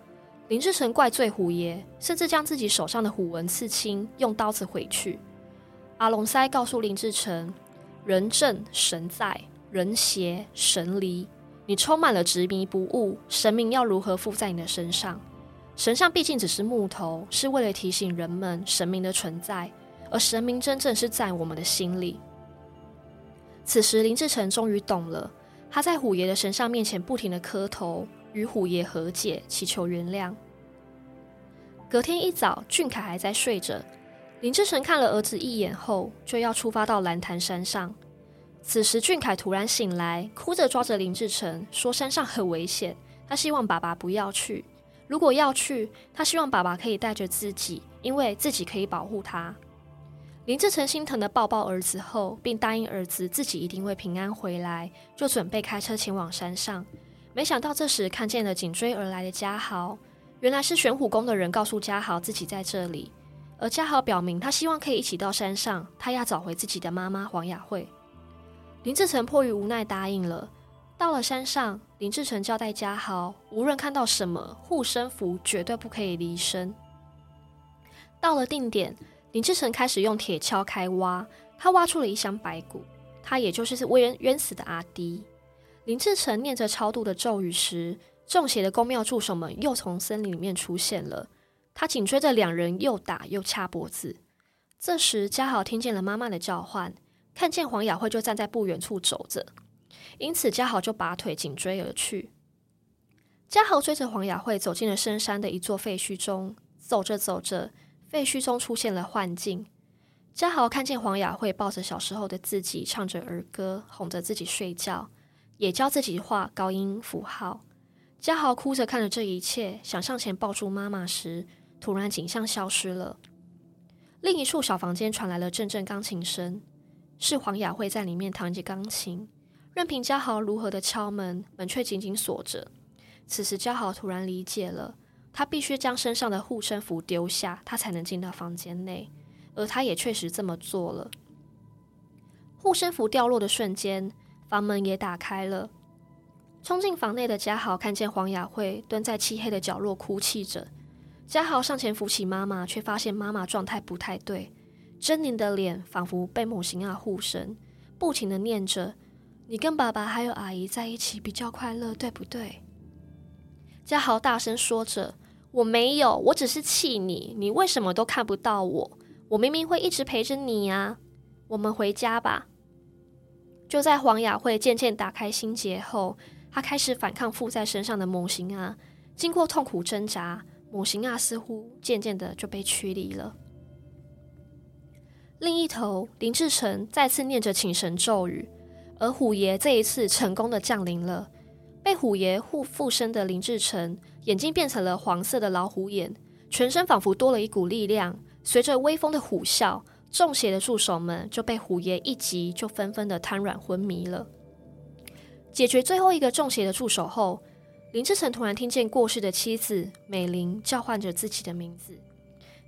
林志成怪罪虎爷，甚至将自己手上的虎纹刺青，用刀子毁去。阿龙塞告诉林志成：“人正神在，人邪神离。你充满了执迷不悟，神明要如何附在你的身上？神像毕竟只是木头，是为了提醒人们神明的存在，而神明真正是在我们的心里。”此时，林志成终于懂了，他在虎爷的神像面前不停的磕头。与虎爷和解，祈求原谅。隔天一早，俊凯还在睡着。林志成看了儿子一眼后，就要出发到蓝潭山上。此时，俊凯突然醒来，哭着抓着林志成，说：“山上很危险，他希望爸爸不要去。如果要去，他希望爸爸可以带着自己，因为自己可以保护他。”林志成心疼的抱抱儿子后，并答应儿子自己一定会平安回来，就准备开车前往山上。没想到这时看见了紧追而来的嘉豪，原来是玄虎宫的人告诉嘉豪自己在这里，而嘉豪表明他希望可以一起到山上，他要找回自己的妈妈黄雅慧。林志成迫于无奈答应了。到了山上，林志成交代嘉豪，无论看到什么护身符，绝对不可以离身。到了定点，林志成开始用铁锹开挖，他挖出了一箱白骨，他也就是冤冤死的阿迪。林志成念着超度的咒语时，中邪的宫庙助手们又从森林里面出现了。他紧追着两人，又打又掐脖子。这时，嘉豪听见了妈妈的叫唤，看见黄雅慧就站在不远处走着，因此嘉豪就拔腿紧追而去。嘉豪追着黄雅慧走进了深山的一座废墟中，走着走着，废墟中出现了幻境。嘉豪看见黄雅慧抱着小时候的自己，唱着儿歌，哄着自己睡觉。也教自己画高音符号。嘉豪哭着看着这一切，想上前抱住妈妈时，突然景象消失了。另一处小房间传来了阵阵钢琴声，是黄雅慧在里面弹着钢琴。任凭嘉豪如何的敲门，门却紧紧锁着。此时，嘉豪突然理解了，他必须将身上的护身符丢下，他才能进到房间内。而他也确实这么做了。护身符掉落的瞬间，房门也打开了。冲进房内的嘉豪看见黄雅慧蹲在漆黑的角落哭泣着。嘉豪上前扶起妈妈，却发现妈妈状态不太对，狰狞的脸仿佛被某型啊护身，不停的念着：“你跟爸爸还有阿姨在一起比较快乐，对不对？”嘉豪大声说着：“我没有，我只是气你，你为什么都看不到我？我明明会一直陪着你呀！我们回家吧。”就在黄雅慧渐渐打开心结后，她开始反抗附在身上的某型啊，经过痛苦挣扎。母型啊，似乎渐渐的就被驱离了。另一头，林志成再次念着请神咒语，而虎爷这一次成功的降临了。被虎爷护附身的林志成，眼睛变成了黄色的老虎眼，全身仿佛多了一股力量。随着威风的虎啸，中邪的助手们就被虎爷一击就纷纷的瘫软昏迷了。解决最后一个中邪的助手后，林志成突然听见过世的妻子美玲叫唤着自己的名字。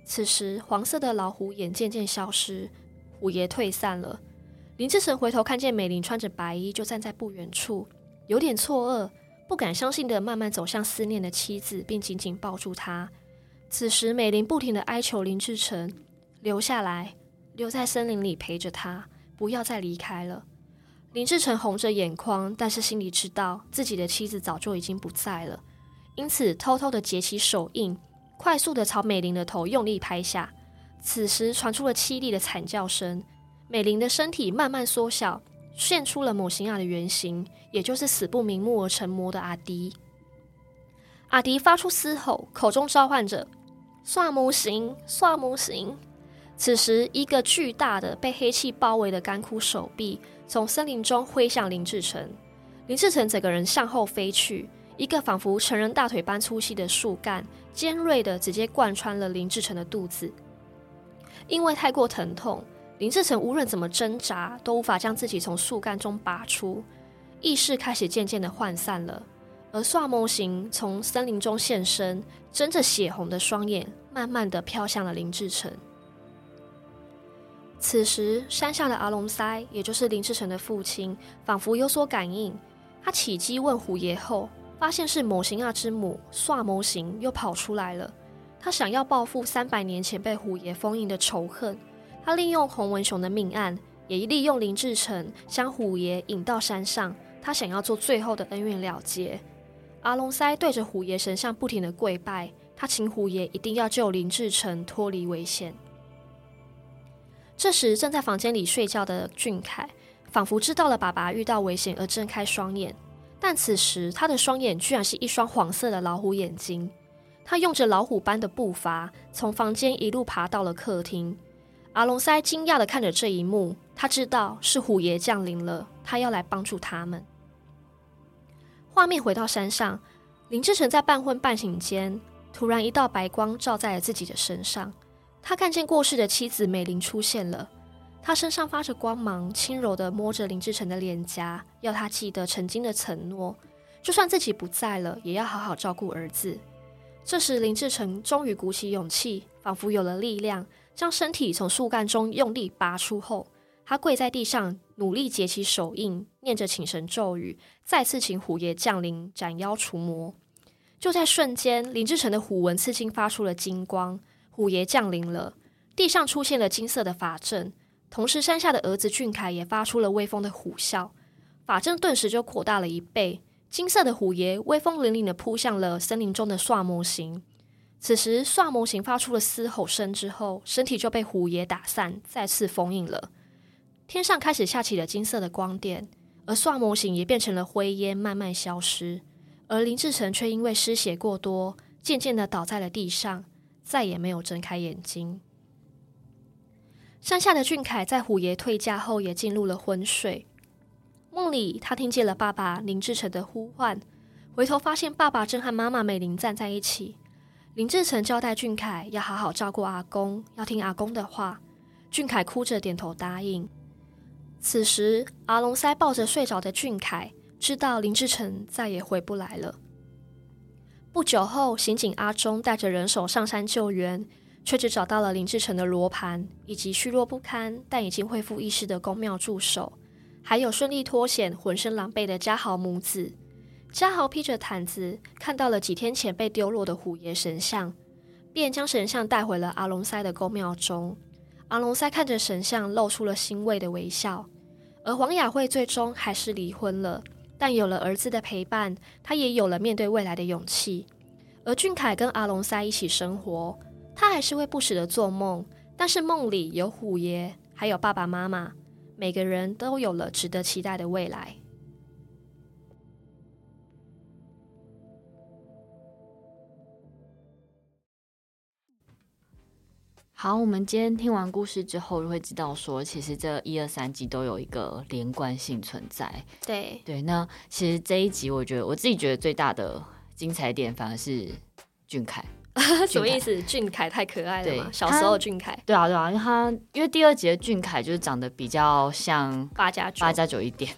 此时，黄色的老虎眼渐渐消失，虎爷退散了。林志成回头看见美玲穿着白衣，就站在不远处，有点错愕，不敢相信的慢慢走向思念的妻子，并紧紧抱住她。此时，美玲不停的哀求林志成留下来，留在森林里陪着她，不要再离开了。林志成红着眼眶，但是心里知道自己的妻子早就已经不在了，因此偷偷的结起手印，快速的朝美玲的头用力拍下。此时传出了凄厉的惨叫声，美玲的身体慢慢缩小，现出了某型亚的原型，也就是死不瞑目而成魔的阿迪。阿迪发出嘶吼，口中召唤着“刷模型，刷模型”。此时，一个巨大的被黑气包围的干枯手臂。从森林中挥向林志成，林志成整个人向后飞去，一个仿佛成人大腿般粗细的树干，尖锐的直接贯穿了林志成的肚子。因为太过疼痛，林志成无论怎么挣扎，都无法将自己从树干中拔出，意识开始渐渐的涣散了。而刷模型从森林中现身，睁着血红的双眼，慢慢的飘向了林志成。此时，山下的阿龙塞，也就是林志成的父亲，仿佛有所感应。他起机问虎爷后，发现是某型亚之母刷模型又跑出来了。他想要报复三百年前被虎爷封印的仇恨。他利用洪文雄的命案，也利用林志成将虎爷引到山上。他想要做最后的恩怨了结。阿龙塞对着虎爷神像不停的跪拜，他请虎爷一定要救林志成脱离危险。这时，正在房间里睡觉的俊凯，仿佛知道了爸爸遇到危险而睁开双眼，但此时他的双眼居然是一双黄色的老虎眼睛。他用着老虎般的步伐，从房间一路爬到了客厅。阿龙塞惊讶地看着这一幕，他知道是虎爷降临了，他要来帮助他们。画面回到山上，林志成在半昏半醒间，突然一道白光照在了自己的身上。他看见过世的妻子美玲出现了，她身上发着光芒，轻柔地摸着林志成的脸颊，要他记得曾经的承诺，就算自己不在了，也要好好照顾儿子。这时，林志成终于鼓起勇气，仿佛有了力量，将身体从树干中用力拔出后，他跪在地上，努力结起手印，念着请神咒语，再次请虎爷降临，斩妖除魔。就在瞬间，林志成的虎纹刺青发出了金光。虎爷降临了，地上出现了金色的法阵，同时山下的儿子俊凯也发出了威风的虎啸，法阵顿时就扩大了一倍。金色的虎爷威风凛凛的扑向了森林中的刷模型。此时，刷模型发出了嘶吼声之后，身体就被虎爷打散，再次封印了。天上开始下起了金色的光点，而刷模型也变成了灰烟，慢慢消失。而林志成却因为失血过多，渐渐的倒在了地上。再也没有睁开眼睛。山下的俊凯在虎爷退驾后也进入了昏睡。梦里，他听见了爸爸林志成的呼唤。回头发现爸爸正和妈妈美玲站在一起。林志成交代俊凯要好好照顾阿公，要听阿公的话。俊凯哭着点头答应。此时，阿龙塞抱着睡着的俊凯，知道林志成再也回不来了。不久后，刑警阿忠带着人手上山救援，却只找到了林志成的罗盘，以及虚弱不堪但已经恢复意识的宫庙助手，还有顺利脱险、浑身狼狈的家豪母子。家豪披着毯子，看到了几天前被丢落的虎爷神像，便将神像带回了阿龙塞的宫庙中。阿龙塞看着神像，露出了欣慰的微笑。而黄雅慧最终还是离婚了。但有了儿子的陪伴，他也有了面对未来的勇气。而俊凯跟阿龙塞一起生活，他还是会不时的做梦，但是梦里有虎爷，还有爸爸妈妈，每个人都有了值得期待的未来。好，我们今天听完故事之后，就会知道说，其实这一二三集都有一个连贯性存在。对对，那其实这一集，我觉得我自己觉得最大的精彩点，反而是俊凯。什么意思？俊凯太可爱了嘛？小时候俊凯，对啊对啊，因为他因为第二集的俊凯就是长得比较像八加九，八加九一点，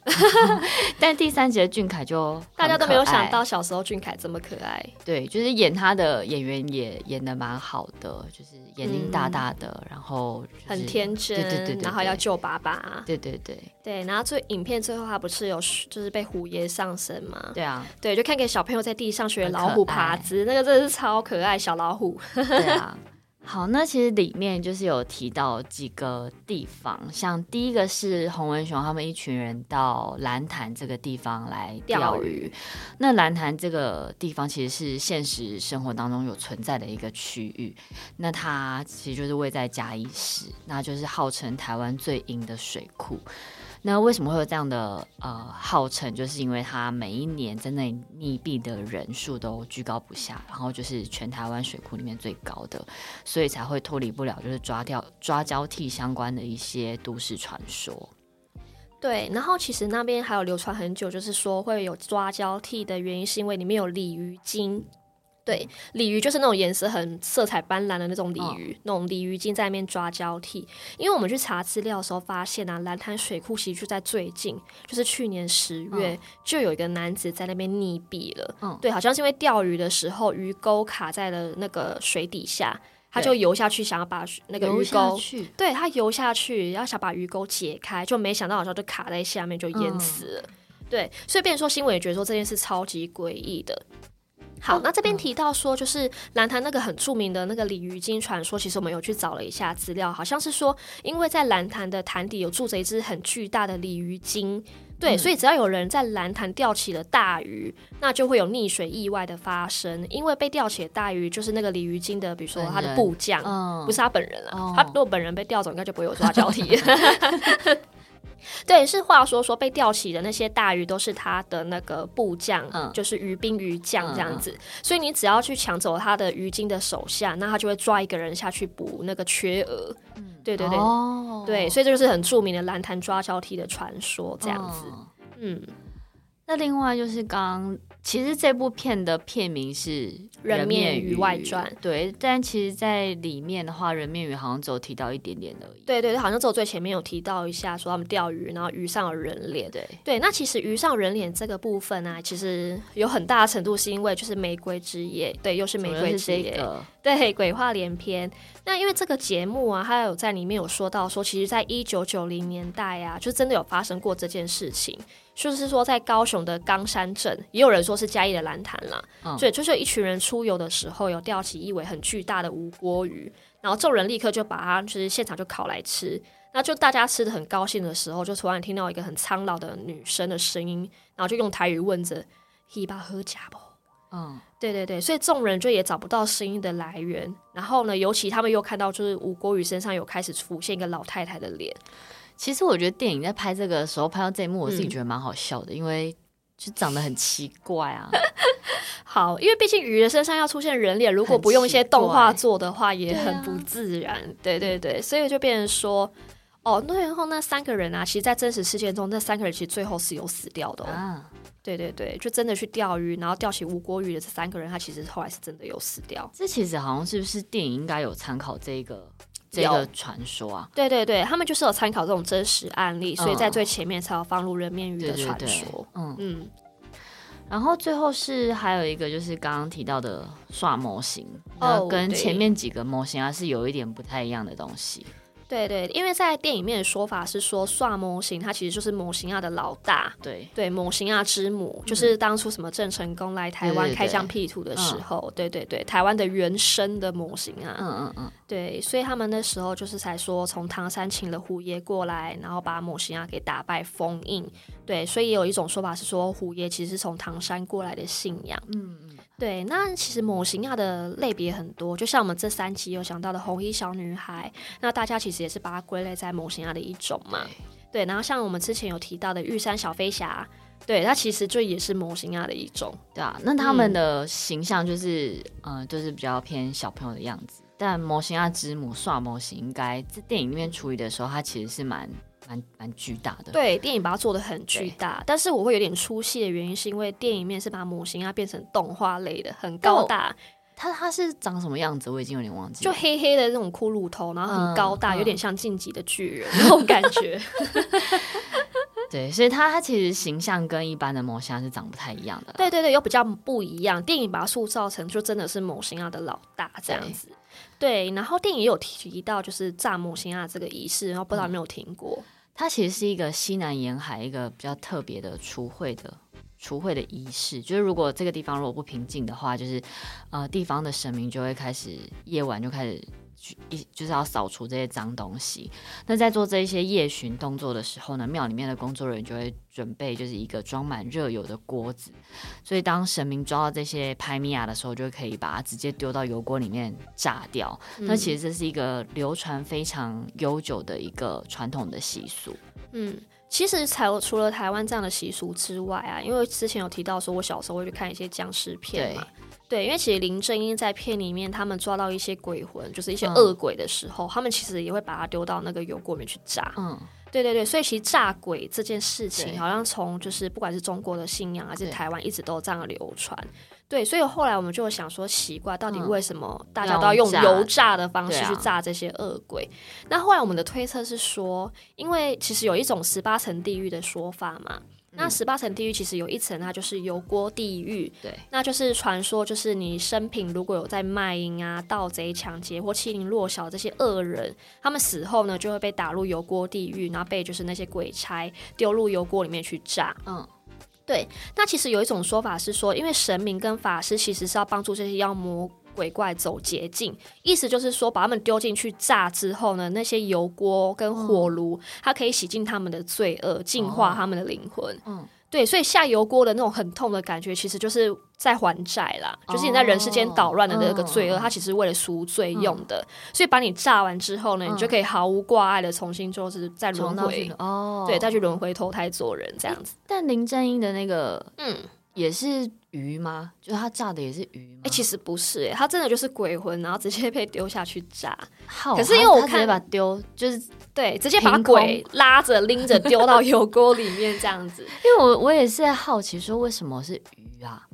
但第三集的俊凯就 大家都没有想到小时候俊凯这么可爱。对，就是演他的演员也演的蛮好的，就是眼睛大大的，嗯、然后、就是、很天真，对对，对对对，然后要救爸爸，对对对对，然后最影片最后他不是有就是被虎爷上身吗？对啊，对，就看给小朋友在地上学老虎爬姿，那个真的是超可爱小老虎。对啊，好，那其实里面就是有提到几个地方，像第一个是洪文雄他们一群人到兰潭这个地方来钓鱼。钓鱼。那兰潭这个地方其实是现实生活当中有存在的一个区域，那它其实就是位在嘉义市，那就是号称台湾最阴的水库。那为什么会有这样的呃号称？就是因为它每一年在那里溺毙的人数都居高不下，然后就是全台湾水库里面最高的，所以才会脱离不了就是抓掉抓交替相关的一些都市传说。对，然后其实那边还有流传很久，就是说会有抓交替的原因，是因为里面有鲤鱼精。对，鲤鱼就是那种颜色很色彩斑斓的那种鲤鱼，哦、那种鲤鱼精在那边抓交替。因为我们去查资料的时候发现啊，蓝潭水库其实就在最近，就是去年十月、哦、就有一个男子在那边溺毙了。对，好像是因为钓鱼的时候鱼钩卡在了那个水底下，他就游下去想要把那个鱼钩，对，他游下去要想把鱼钩解开，就没想到好像就卡在下面就淹死了。嗯、对，所以变成说新闻也觉得说这件事超级诡异的。好，那这边提到说，就是蓝潭那个很著名的那个鲤鱼精传说，其实我们有去找了一下资料，好像是说，因为在蓝潭的潭底有住着一只很巨大的鲤鱼精，对，嗯、所以只要有人在蓝潭钓起了大鱼，那就会有溺水意外的发生，因为被钓起的大鱼就是那个鲤鱼精的，比如说他的部将，嗯、不是他本人了，哦、他如果本人被钓走，应该就不会有抓交替。对，是话说说被钓起的那些大鱼都是他的那个部将，嗯、就是鱼兵鱼将这样子，嗯、所以你只要去抢走他的鱼精的手下，那他就会抓一个人下去补那个缺额。嗯、对对对，哦、对，所以这就是很著名的蓝潭抓交替的传说这样子。哦、嗯，那另外就是刚刚。其实这部片的片名是《人面鱼外传》，对，但其实，在里面的话，人面鱼好像只有提到一点点而已。对对对，好像只有最前面有提到一下，说他们钓鱼，然后鱼上有人脸。对对，那其实鱼上人脸这个部分呢、啊，其实有很大的程度是因为就是《玫瑰之夜》，对，又是《玫瑰之夜》，对，鬼话连篇。那因为这个节目啊，它有在里面有说到说，其实，在一九九零年代啊，就真的有发生过这件事情。就是说，在高雄的冈山镇，也有人说是嘉义的兰潭啦。嗯、所以，就是一群人出游的时候，有钓起一尾很巨大的吴郭鱼，然后众人立刻就把它，就是现场就烤来吃。那就大家吃的很高兴的时候，就突然听到一个很苍老的女生的声音，然后就用台语问着：“一把喝假不？”嗯，对对对，所以众人就也找不到声音的来源。然后呢，尤其他们又看到，就是吴郭鱼身上有开始浮现一个老太太的脸。其实我觉得电影在拍这个的时候，拍到这一幕，我自己觉得蛮好笑的，嗯、因为就长得很奇怪啊。好，因为毕竟鱼的身上要出现人脸，如果不用一些动画做的话，也很不自然。对，啊、对对对，所以就变成说，哦，那然后那三个人啊，其实，在真实事件中，那三个人其实最后是有死掉的哦。啊对对对，就真的去钓鱼，然后钓起无国鱼的这三个人，他其实后来是真的有死掉。这其实好像是不是电影应该有参考这个这个传说啊？对对对，他们就是有参考这种真实案例，所以在最前面才有放入人面鱼的传说。嗯嗯。然后最后是还有一个就是刚刚提到的刷模型，哦，跟前面几个模型啊是有一点不太一样的东西。对对，因为在电影面的说法是说，刷模型他其实就是模型亚的老大，对。对，模型亚之母，嗯、就是当初什么郑成功来台湾开疆辟土的时候，对对对，台湾的原生的模型啊，嗯嗯嗯，对，所以他们那时候就是才说从唐山请了虎爷过来，然后把模型亚给打败封印，对，所以也有一种说法是说虎爷其实是从唐山过来的信仰，嗯嗯。对，那其实模型亚的类别很多，就像我们这三期有讲到的红衣小女孩，那大家其实也是把它归类在模型亚的一种嘛。对，然后像我们之前有提到的玉山小飞侠，对，它其实就也是模型亚的一种。对啊，那他们的形象就是，嗯、呃，就是比较偏小朋友的样子。但模型亚之母刷模型，应该在电影里面处理的时候，它其实是蛮。蛮蛮巨大的，对，电影把它做的很巨大，但是我会有点出戏的原因，是因为电影面是把模型啊变成动画类的，很高大。它它是长什么样子？我已经有点忘记了。就黑黑的那种骷髅头，然后很高大，嗯、有点像晋级的巨人、嗯、那种感觉。对，所以它它其实形象跟一般的模型是长不太一样的。对对对，又比较不一样。电影把它塑造成就真的是模型啊的老大这样子。对，然后电影也有提到就是炸木星啊这个仪式，然后不知道有没有听过。它其实是一个西南沿海一个比较特别的除秽的除秽的仪式，就是如果这个地方如果不平静的话，就是呃地方的神明就会开始夜晚就开始。一就是要扫除这些脏东西。那在做这一些夜巡动作的时候呢，庙里面的工作人员就会准备就是一个装满热油的锅子。所以当神明抓到这些拍米亚的时候，就可以把它直接丢到油锅里面炸掉。嗯、那其实这是一个流传非常悠久的一个传统的习俗。嗯，其实才除了台湾这样的习俗之外啊，因为之前有提到说，我小时候会去看一些僵尸片嘛。对，因为其实林正英在片里面，他们抓到一些鬼魂，就是一些恶鬼的时候，嗯、他们其实也会把它丢到那个油锅里面去炸。嗯，对对对，所以其实炸鬼这件事情，好像从就是不管是中国的信仰还是台湾，一直都这样流传。对，所以后来我们就想说，奇怪，到底为什么大家都要用油炸的方式去炸这些恶鬼？啊、那后来我们的推测是说，因为其实有一种十八层地狱的说法嘛。那十八层地狱其实有一层，它就是油锅地狱。对，那就是传说，就是你生平如果有在卖淫啊、盗贼、抢劫或欺凌弱小这些恶人，他们死后呢，就会被打入油锅地狱，然后被就是那些鬼差丢入油锅里面去炸。嗯，对。那其实有一种说法是说，因为神明跟法师其实是要帮助这些妖魔。鬼怪走捷径，意思就是说，把他们丢进去炸之后呢，那些油锅跟火炉，嗯、它可以洗净他们的罪恶，净化他们的灵魂。嗯，对，所以下油锅的那种很痛的感觉，其实就是在还债啦，哦、就是你在人世间捣乱的那个罪恶，嗯、它其实为了赎罪用的。嗯、所以把你炸完之后呢，你就可以毫无挂碍的重新就是再轮回哦，对，再去轮回投胎做人这样子。但林正英的那个，嗯。也是鱼吗？就是他炸的也是鱼吗？哎、欸，其实不是、欸，哎，他真的就是鬼魂，然后直接被丢下去炸。好可是因为我看直接把丢，就是对，直接把鬼拉着拎着丢到油锅里面这样子。因为我我也是在好奇说，为什么是鱼啊？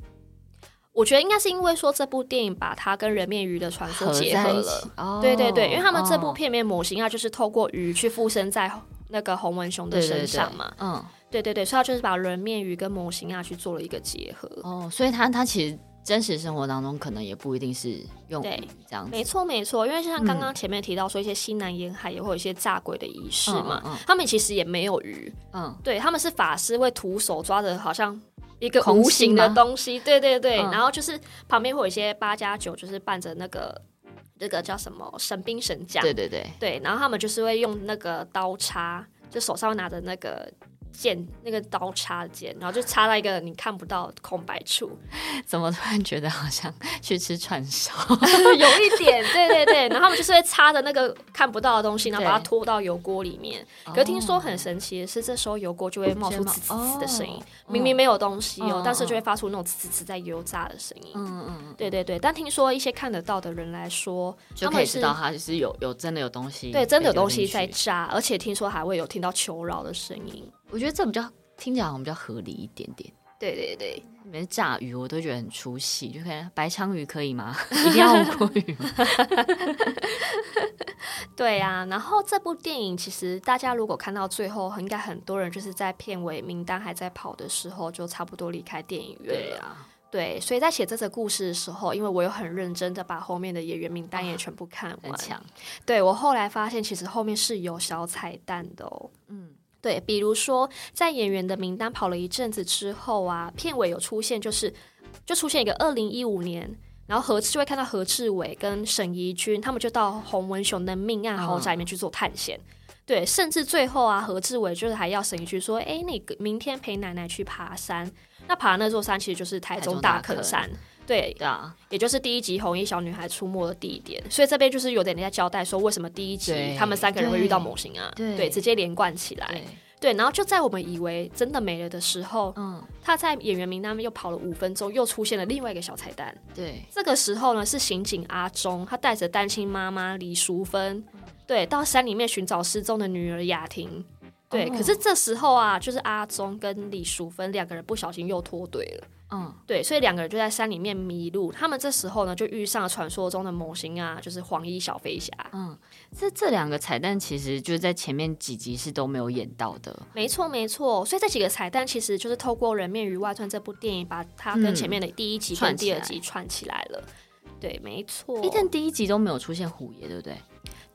我觉得应该是因为说这部电影把它跟人面鱼的传说结合了。哦、对对对，因为他们这部片面模型啊，就是透过鱼去附身在那个洪文雄的身上嘛。嗯。对对对，所以他就是把人面鱼跟模型啊去做了一个结合。哦，所以他他其实真实生活当中可能也不一定是用对这样子，没错没错，因为像刚刚前面提到说一些西南沿海也会有一些炸鬼的仪式嘛，嗯嗯嗯、他们其实也没有鱼，嗯，对，他们是法师会徒手抓着好像一个无形的东西，对对对，嗯、然后就是旁边会有一些八加九，就是伴着那个那个叫什么神兵神将，对对对。对，然后他们就是会用那个刀叉，就手上会拿着那个。剑那个刀插剑，然后就插在一个你看不到空白处。怎么突然觉得好像去吃串烧？有一点，对对对。然后他们就是会插着那个看不到的东西，然后把它拖到油锅里面。对可是听说很神奇的是，这时候油锅就会冒出呲呲呲的声音，哦、明明没有东西哦，嗯、但是就会发出那种呲呲呲在油炸的声音。嗯嗯对对对。但听说一些看得到的人来说，就可以知道它就是有有真的有东西，对，真的有东西在炸，而且听说还会有听到求饶的声音。我觉得这比较听起来好像比较合理一点点。对对对，里面炸鱼我都觉得很出戏，就看白鲳鱼可以吗？一定要吴郭鱼吗？对啊，然后这部电影其实大家如果看到最后，应该很多人就是在片尾名单还在跑的时候，就差不多离开电影院了。对啊，对，所以在写这则故事的时候，因为我有很认真的把后面的演员名单也全部看完。很强。对，我后来发现，其实后面是有小彩蛋的哦。嗯。对，比如说在演员的名单跑了一阵子之后啊，片尾有出现，就是就出现一个二零一五年，然后何就会看到何志伟跟沈怡君他们就到洪文雄的命案豪宅里面去做探险。哦、对，甚至最后啊，何志伟就是还要沈怡君说：“哎，那个明天陪奶奶去爬山。”那爬那座山其实就是台中大坑山。对啊，也就是第一集红衣小女孩出没的地点。所以这边就是有点人家交代说，为什么第一集他们三个人会遇到模型啊？对，对，直接连贯起来。对，对，然后就在我们以为真的没了的时候，嗯，他在演员名单又跑了五分钟，又出现了另外一个小彩蛋。对，这个时候呢是刑警阿忠，他带着单亲妈妈李淑芬，对，到山里面寻找失踪的女儿雅婷。对，可是这时候啊，就是阿忠跟李淑芬两个人不小心又脱队了。嗯，对，所以两个人就在山里面迷路。他们这时候呢，就遇上了传说中的模型啊，就是黄衣小飞侠。嗯，这这两个彩蛋其实就是在前面几集是都没有演到的。没错，没错。所以这几个彩蛋其实就是透过《人面鱼外传》这部电影，把它跟前面的第一集跟第二集串起来了。嗯、对，没错。一但第一集都没有出现虎爷，对不对？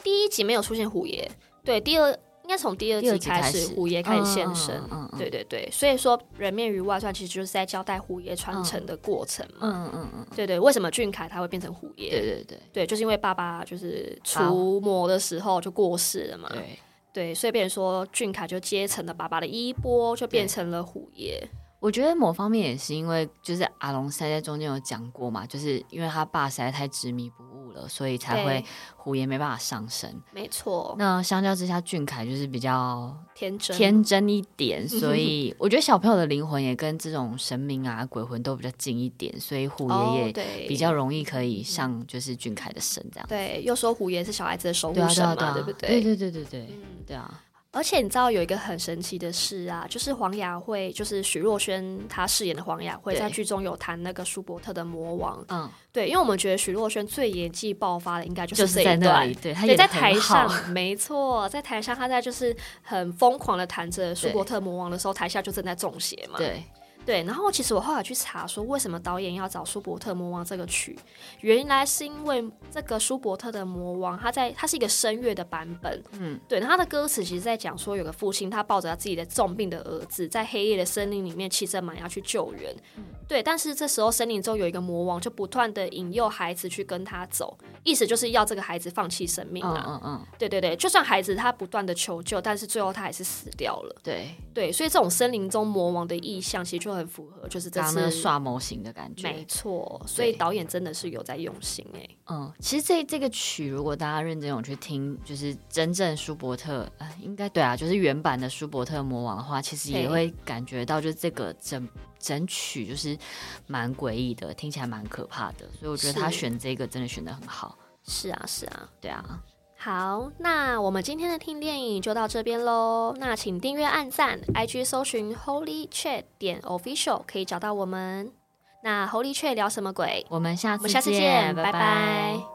第一集没有出现虎爷。对，第二。应该从第二集开始，虎爷开始现身。嗯嗯、对对对，所以说《人面鱼外传》其实就是在交代虎爷传承的过程嘛。嗯嗯嗯，对对，为什么俊凯他会变成虎爷？对对对，对，就是因为爸爸就是除魔的时候就过世了嘛。对对，所以变成说俊凯就接承了爸爸的衣钵，就变成了虎爷。我觉得某方面也是因为，就是阿龙塞在中间有讲过嘛，就是因为他爸实在太执迷不悟了，所以才会虎爷没办法上身。没错。那相较之下，俊凯就是比较天真天真一点，所以我觉得小朋友的灵魂也跟这种神明啊、鬼魂都比较近一点，所以虎爷爷比较容易可以上就是俊凯的身这样。对，又说虎爷是小孩子的守护神嘛，对不对？对对对对对，对啊。而且你知道有一个很神奇的事啊，就是黄雅慧，就是许若瑄她饰演的黄雅慧，在剧中有谈那个舒伯特的魔王。嗯，对，因为我们觉得许若瑄最演技爆发的应该就是这一段，就是、对，她也在台上，没错，在台上她在就是很疯狂的弹着舒伯特魔王的时候，台下就正在中邪嘛。对。对，然后其实我后来去查说，为什么导演要找舒伯特魔王这个曲？原来是因为这个舒伯特的魔王，他在他是一个声乐的版本。嗯，对，他的歌词其实在讲说，有个父亲他抱着他自己的重病的儿子，在黑夜的森林里面骑着马要去救援。嗯，对，但是这时候森林中有一个魔王，就不断的引诱孩子去跟他走，意思就是要这个孩子放弃生命啊。嗯嗯，嗯，对对对，就算孩子他不断的求救，但是最后他还是死掉了。对对，所以这种森林中魔王的意象，其实就很符合，就是这次刷模型的感觉，没错。所以导演真的是有在用心哎。嗯，其实这这个曲，如果大家认真有去听，就是真正舒伯特，呃，应该对啊，就是原版的舒伯特魔王的话，其实也会感觉到，就是这个整整曲就是蛮诡异的，听起来蛮可怕的。所以我觉得他选这个真的选的很好。是啊，是啊，对啊。好，那我们今天的听电影就到这边喽。那请订阅、按赞，IG 搜寻 Holy Chat 点 Official 可以找到我们。那 Holy Chat 聊什么鬼？我们下次见，我们下次见，拜拜。拜拜。